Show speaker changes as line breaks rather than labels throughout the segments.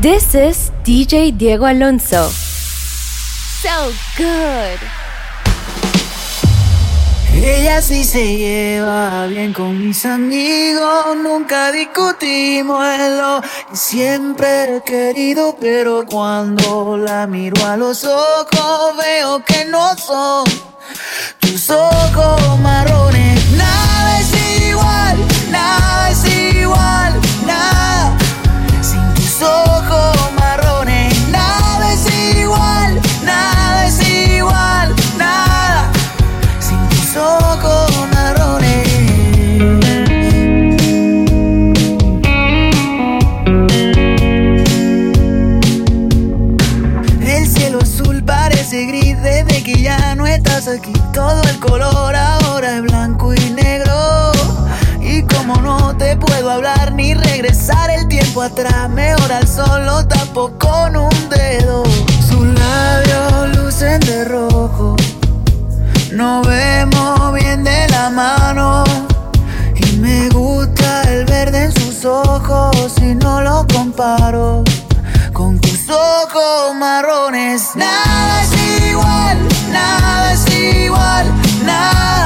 This is DJ Diego Alonso. So good.
Ella sí se lleva bien con mis amigos, nunca discutimos en lo que siempre he querido, pero cuando la miro a los ojos veo que no son tus ojos marrones. Nada es igual, nada es el color ahora es blanco y negro. Y como no te puedo hablar ni regresar el tiempo atrás, mejor al sol tapo con un dedo. Sus labios lucen de rojo. Nos vemos bien de la mano. Y me gusta el verde en sus ojos si no lo comparo con tus ojos marrones. Nada es igual, nada es igual, nada.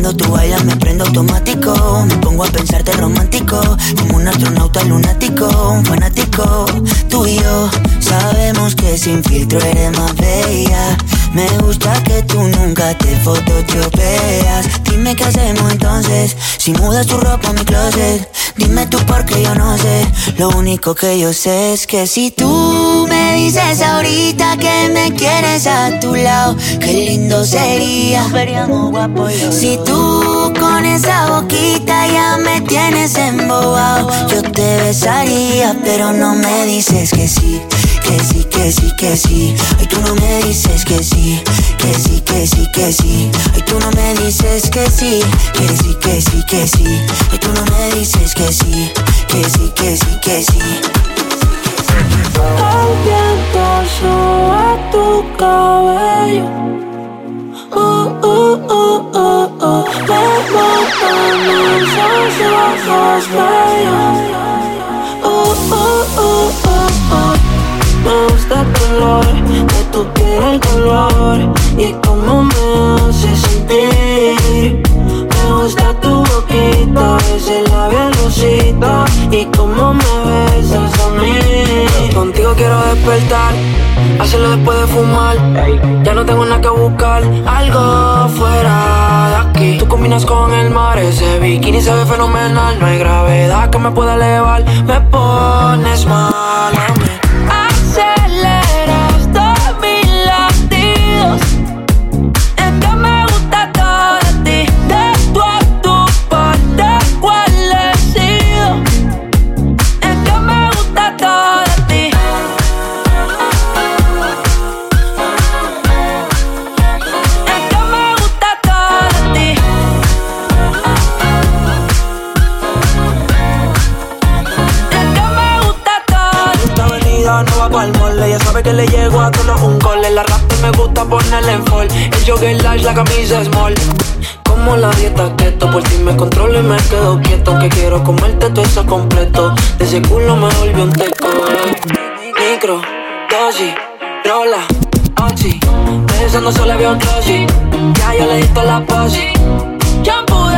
Cuando tú bailas me prendo automático. Me pongo a pensarte romántico. como un astronauta lunático, un fanático. Tú y yo sabemos que sin filtro eres más bella. Me gusta que tú nunca te photoshopeas. Dime qué hacemos entonces, si mudas tu ropa a mi closet. Dime tú porque yo no sé. Lo único que yo sé es que si tú me dices ahorita que me quieres a tu lado, qué lindo sería. Si tú con esa boquita ya me tienes embobado, yo te besaría, pero no me dices que sí, que sí, que sí, que sí. Ay, tú no me dices que sí, que sí, que sí, que sí. Ay, tú no me dices que sí, que sí, que sí, que sí. Ay, tú no me dices que sí, que sí, que sí, que sí.
El viento sube tu cabello uh, uh, uh, uh, uh. Me matan esos ojos bellos. El color y cómo me hace sentir. Me gusta tu boquita, ese labial rosita y cómo me besas a mí. Contigo quiero despertar hacerlo después de fumar. Ya no tengo nada que buscar, algo fuera de aquí. Tú combinas con el mar, ese bikini se ve fenomenal. No hay gravedad que me pueda elevar, me pones mal jogger large, la camisa small. Como la dieta keto, por ti me controlo y me quedo quieto. Que quiero comerte todo eso completo. De ese culo me volvió un teco. Micro, dosis, rola, oxi. Pensando solo había un rosy. Ya yo le di toda la posi. De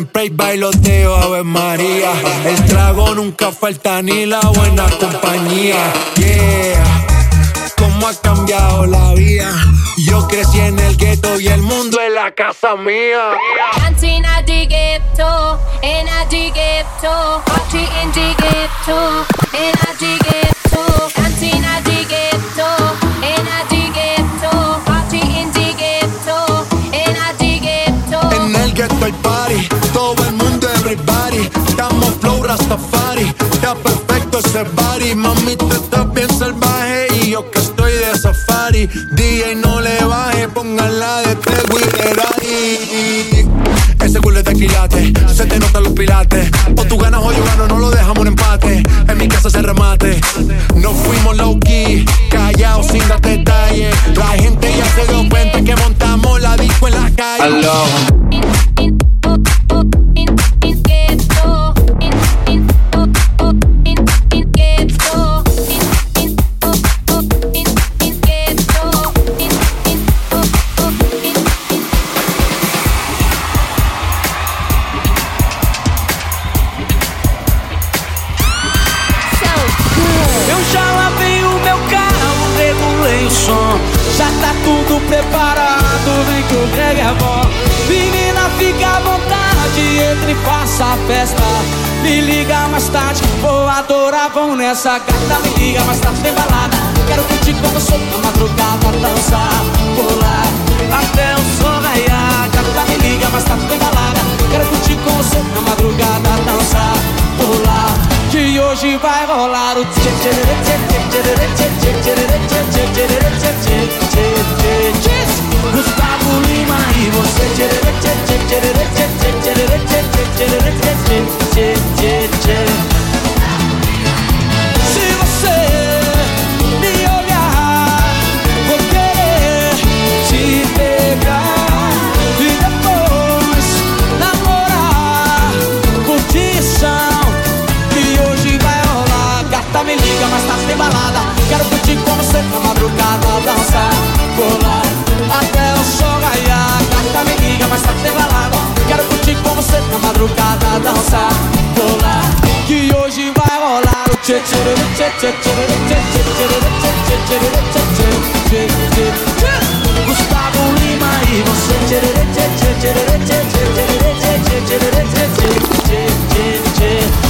Siempre hay bailoteo, Ave María. El trago nunca falta ni la buena compañía. Yeah. Cómo ha cambiado la vida. Yo crecí en el gueto y el mundo es la casa mía.
Dancing at the ghetto, in at the ghetto, party in the ghetto, in at the ghetto, dancing at the ghetto, in at the ghetto, party in the ghetto, in at the ghetto.
En el ghetto hay party flow Rastafari. Ya perfecto ese body. Mami, tú estás bien salvaje. Y yo que estoy de safari. DJ no le baje. Póngala de tres ahí. Ese culo es de quilate. Se te notan los pilates. O tú ganas o yo gano. No lo dejamos un empate. En mi casa se remate. No fuimos low key. Callados sin dar detalles. La gente ya se dio cuenta que montamos la disco en la calle.
tudo preparado, vem que o reggae é bom. Menina, fica à vontade, entre e faça a festa. Me liga mais tarde, vou adorar,
vão nessa gata. Me liga mais tarde, tem balada. Quero curtir com você na madrugada, dançar, pular até o sol raiar. Gata, me liga mais tarde, tem balada. Quero curtir com você na madrugada, dançar, pular. Que hoje vai rolar o tchê tchê Gustavo Lima e você tchê tchê tchê tchê tchê tchê tchê tchê tchê tchê balada Quero curtir com você na madrugada Dançar, pular Até o sol raiar Gata me liga, mas tá tem balada Quero curtir com você na madrugada Dançar, pular Que hoje vai rolar o tchê tchê tchê tchê tchê tchê tchê tchê tchê tchê tchê Gustavo Lima e você tchê tchê tchê tchê tchê tchê tchê tchê tchê tchê Gustavo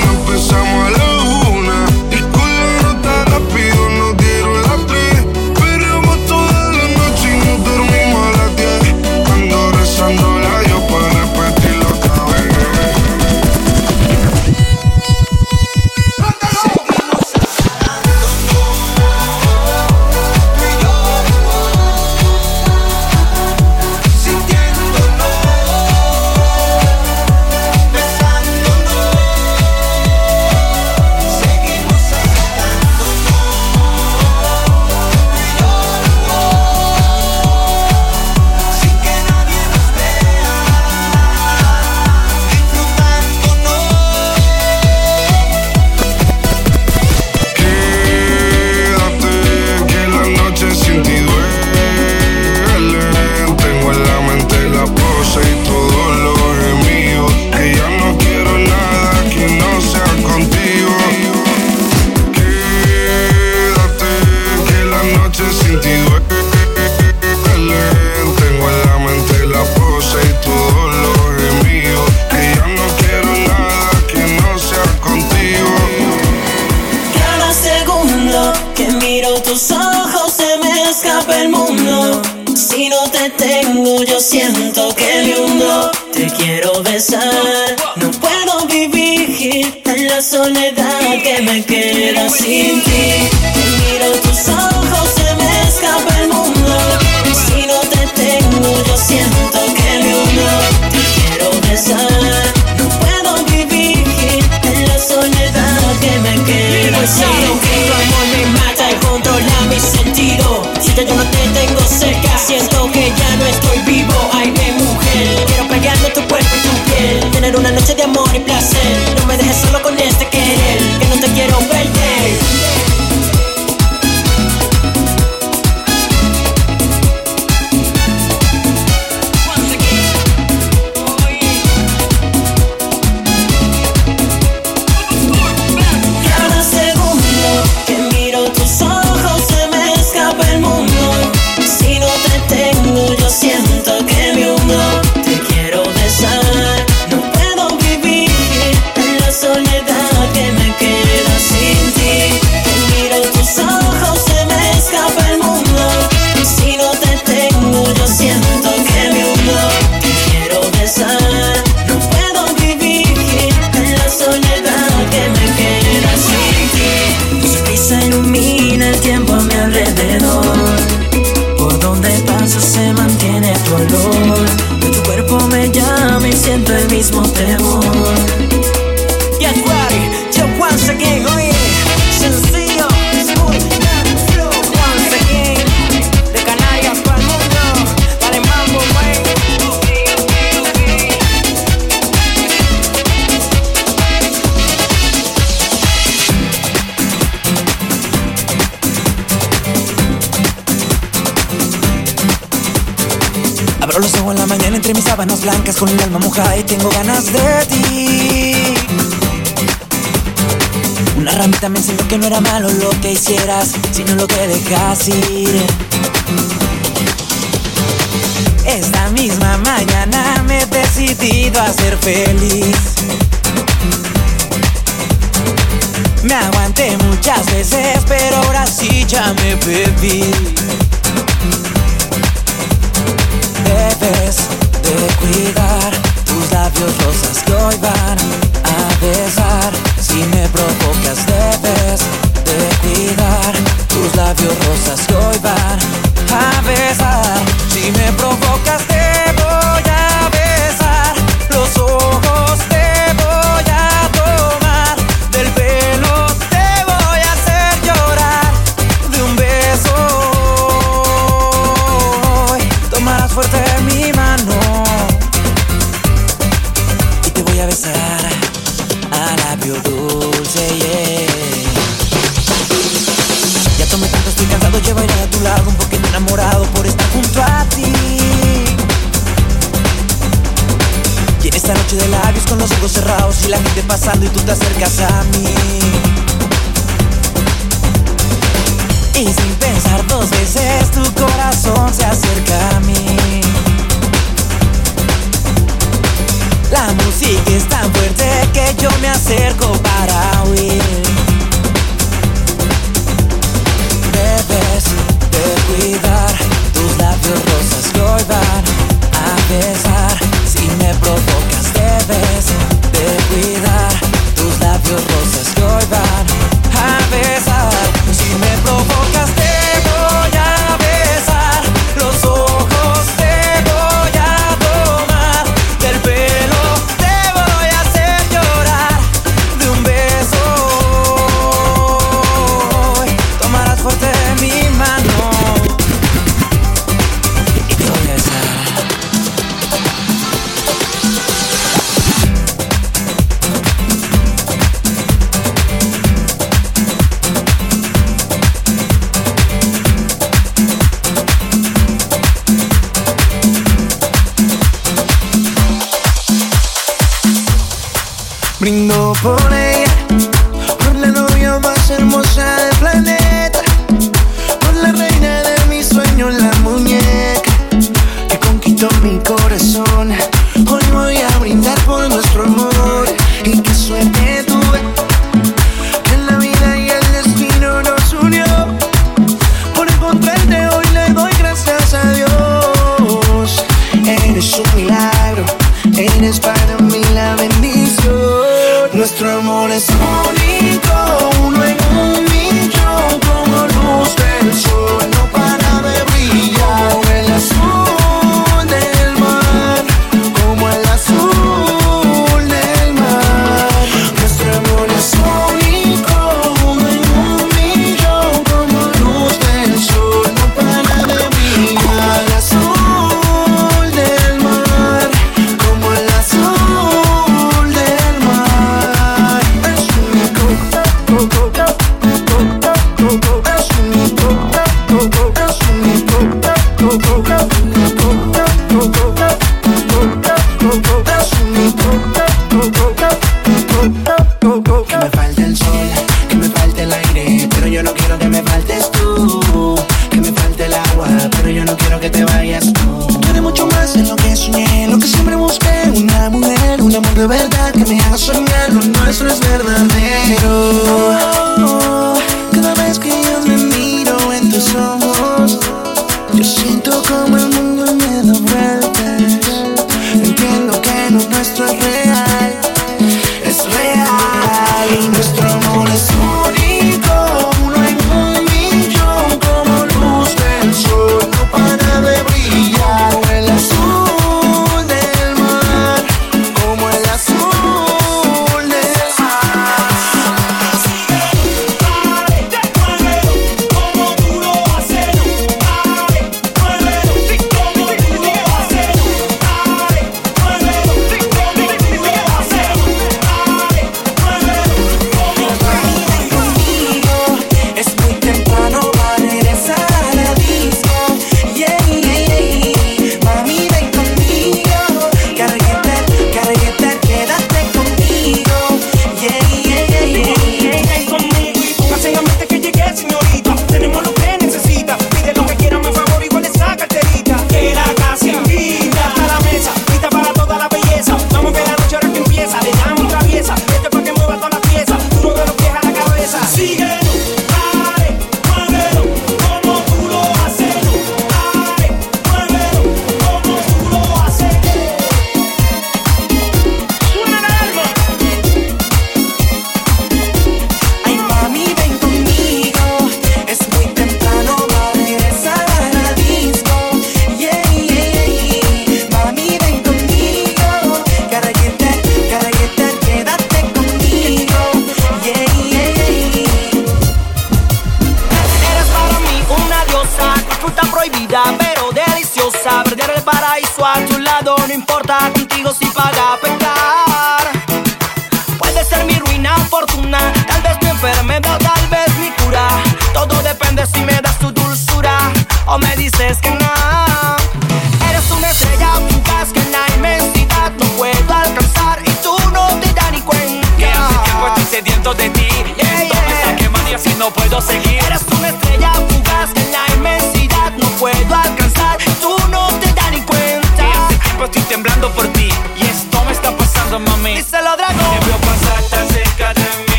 soledad que me queda sin ti. Te miro tus ojos, se me escapa el mundo. Si no te tengo, yo siento que me hundo. Te quiero besar, no puedo vivir en la soledad que me queda sin ti. Tu amor me mata y controla mi sentido. Si te yo no te tengo cerca, siento que ya no estoy vivo. Ay, mi mujer, quiero pegarme tu cuerpo y tu piel. Tener una noche de amor y placer Ay, tengo
ganas de ti. Una ramita me enseñó que no era malo lo que hicieras, sino lo que dejas ir. Esta misma mañana me he decidido a ser feliz. Me aguanté muchas veces, pero ahora sí ya me bebí. Debes de cuidar labios rosas que a besar. Si me provocas debes de cuidar tus labios rosas que a besar. Si me provocas
for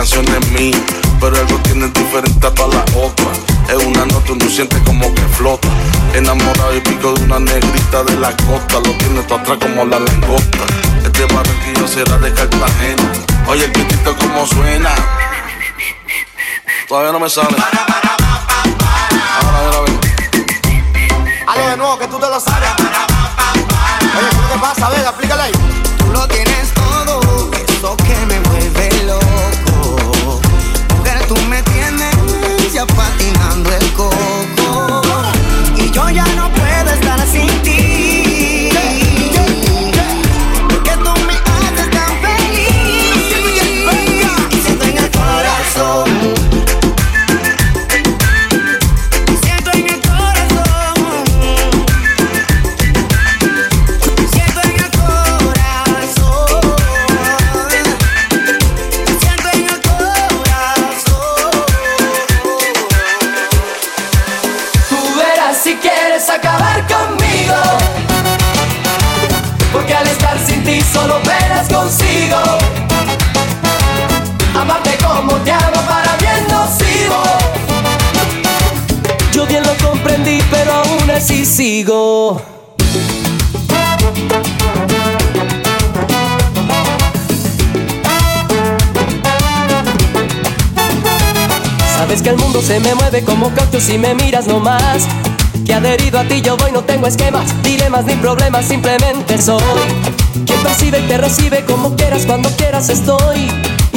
canción es
mía, pero
algo tiene diferente a todas las otras. Es una nota donde sientes como que flota. Enamorado y pico de una negrita de la costa, lo tiene todo atrás como la langosta. Este barranquillo será de Cartagena. Oye, el pitito como suena. Todavía no me sale. Para, para, pa,
para. De nuevo que tú te lo sabes. Oye, ¿qué te pasa? Vega, explícale ahí.
Tú lo tienes
sigo. Sabes que el mundo se me mueve como caucho si me miras nomás. Que adherido a ti yo voy, no tengo esquemas, dilemas ni problemas, simplemente soy. Quien percibe y te recibe como quieras, cuando quieras estoy.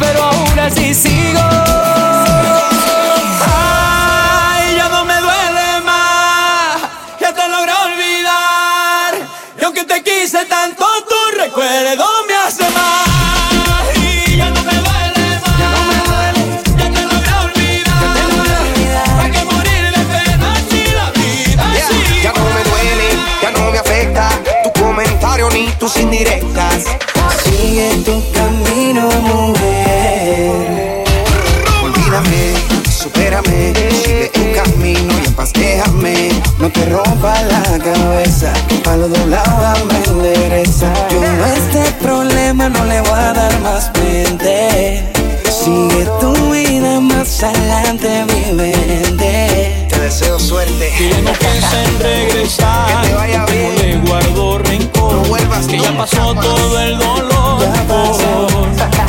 pero aún así sigo. Ay, ya no me duele más. Ya te logré olvidar. Y aunque te quise tanto, tu recuerdo me hace mal. Y ya no
Rompa la cabeza, que un palo doblado me endereza. Yo a este problema no le voy a dar más mente. Sigue tu vida más adelante, mi mente.
Te deseo suerte.
Que no piensa en regresar.
Que te vaya bien.
No le guardo rencor.
No vuelvas
que ya pasó
más.
todo el dolor.
Ya pasó.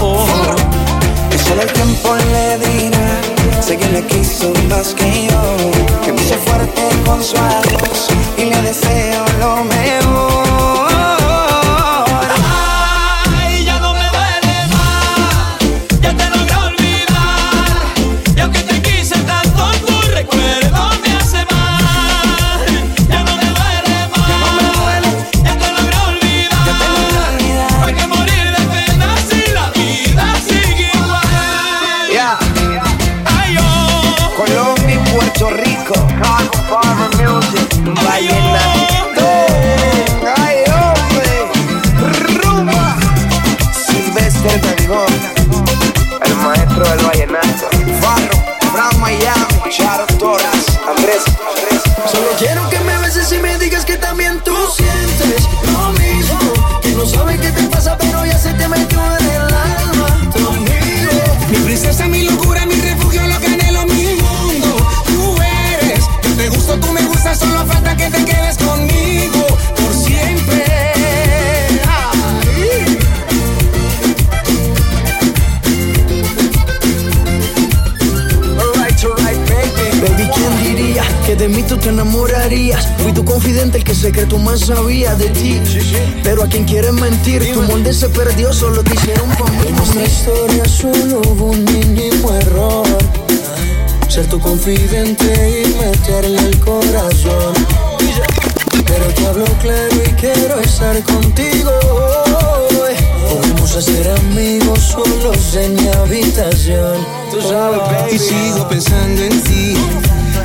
Oh, oh.
Que solo el tiempo le dirá Sé que le quiso más que yo. Que me hizo fuerte con su adiós Y le deseo lo mejor Fui tu confidente, el que secreto más sabía de ti. Pero a quien quieres mentir, tu molde se perdió, solo te hicieron conmigo En nuestra historia solo hubo un mínimo error. Ser tu confidente y meterle el corazón. Pero te hablo claro y quiero estar contigo Podemos hacer amigos solos en mi habitación. Tú sabes, baby.
Y sigo pensando en ti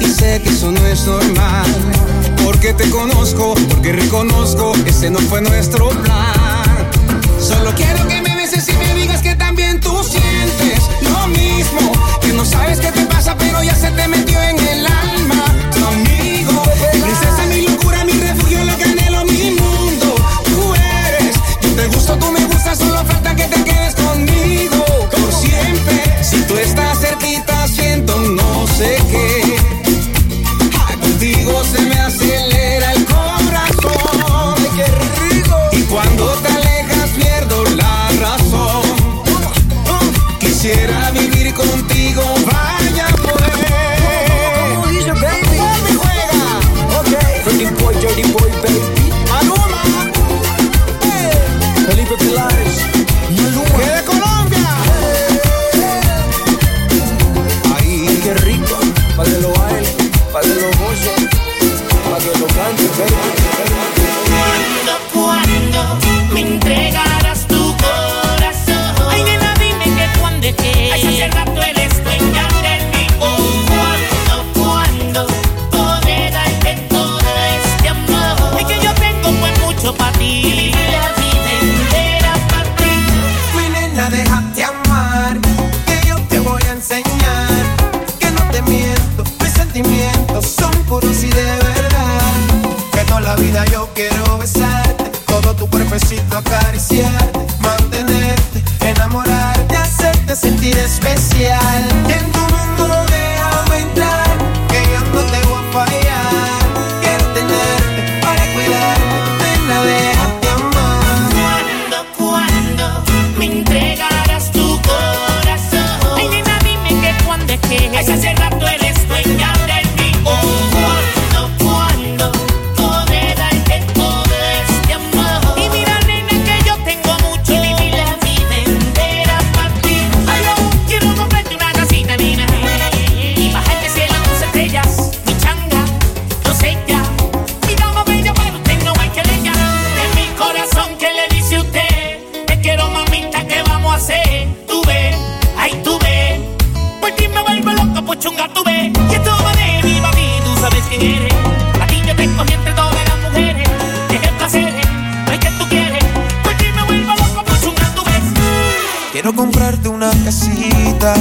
y sé que eso no es normal. Porque te conozco, porque reconozco, ese no fue nuestro plan. Solo quiero que me beses y me digas que también tú sientes lo mismo. Que no sabes qué te pasa, pero ya se te metió en el alma. Conmigo, mi princesa, mi locura, mi refugio, lo que anhelo, mi mundo. Tú eres, yo te gusto, tú me gustas, solo falta que te quedes
Quiero
comprarte una casita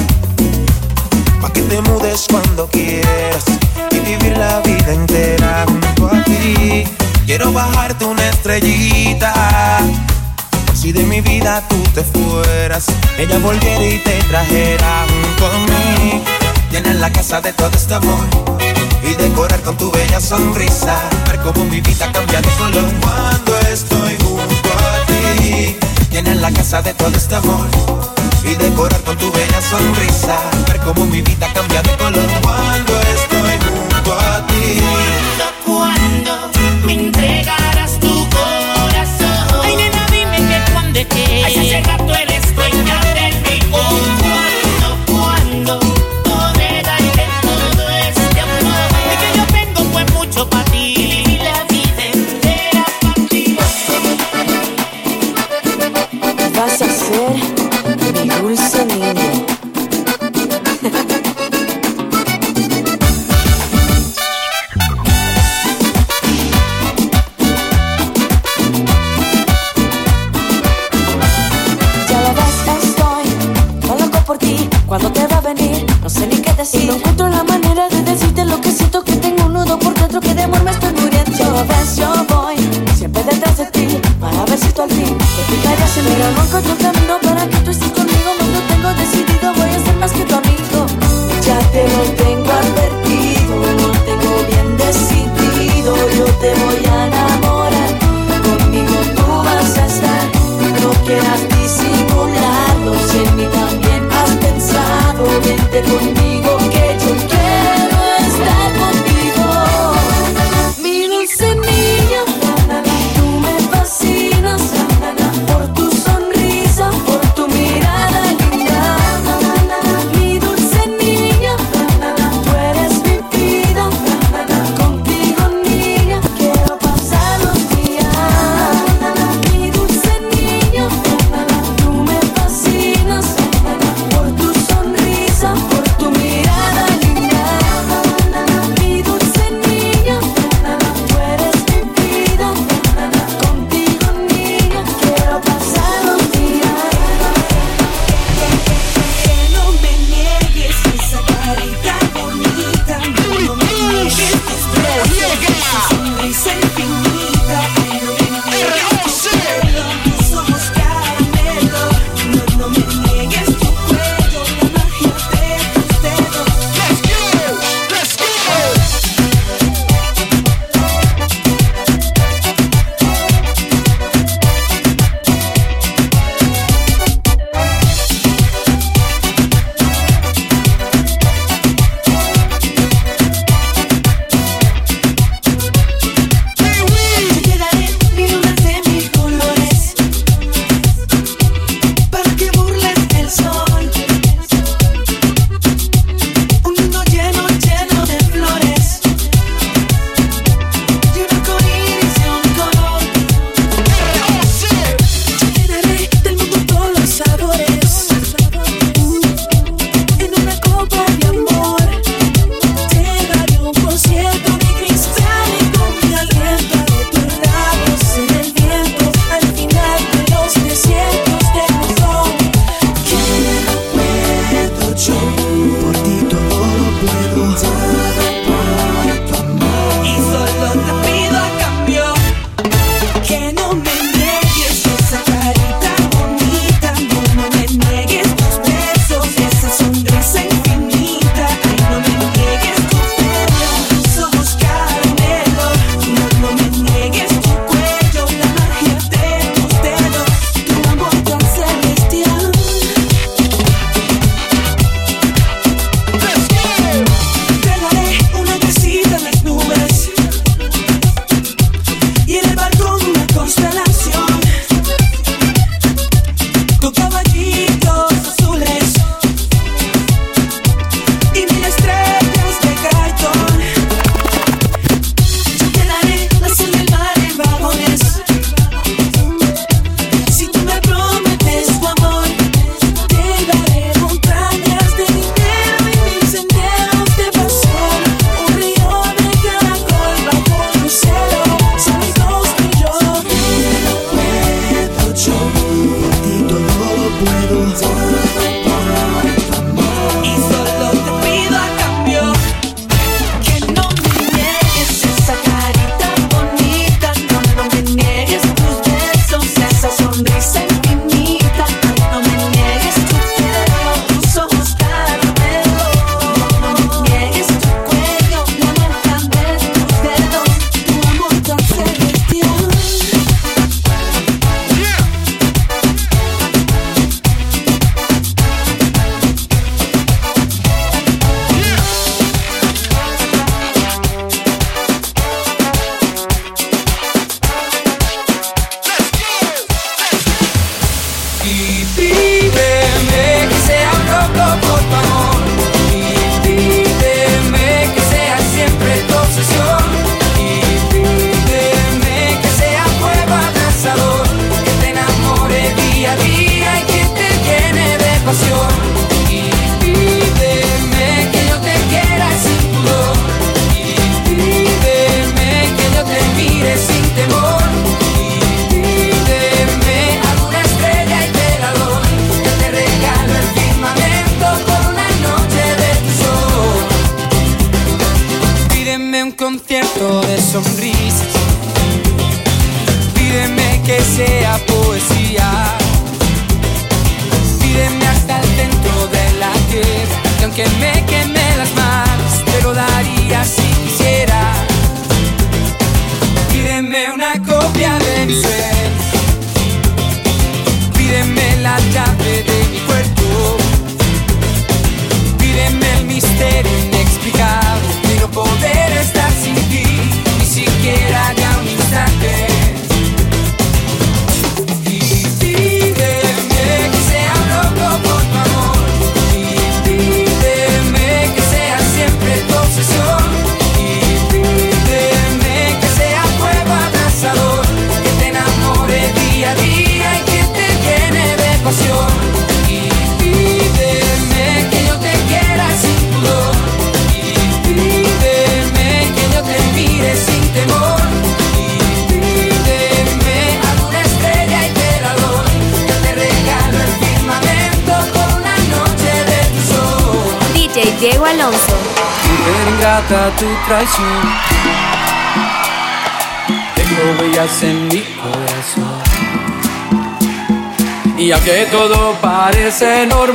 Pa' que te mudes cuando quieras Y vivir la vida entera junto a ti Quiero bajarte una estrellita Si de mi vida tú te fueras Ella volviera y te trajera junto a mí Llenar la casa de todo este amor y decorar con tu bella sonrisa, ver cómo mi vida cambia de color cuando estoy junto a ti. Llenar la casa de todo este amor y decorar con tu bella sonrisa. Ver cómo mi vida cambia de color cuando estoy junto a ti.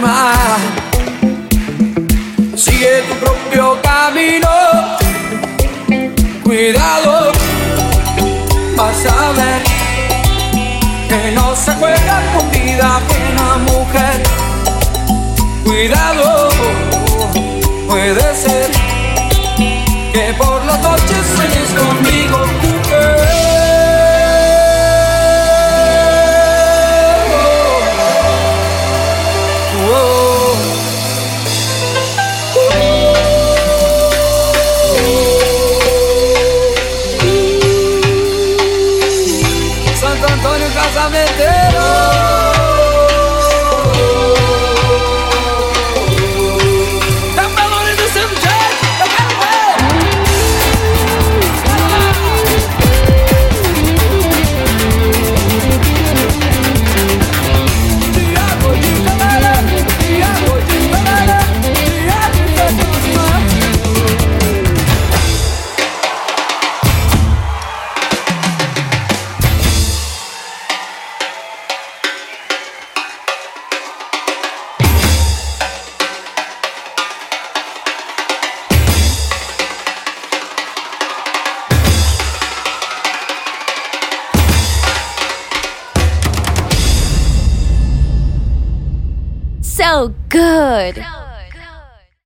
forma. Sigue tu propio camino. Cuidado, vas a ver que no se juega con vida buena mujer. Cuidado.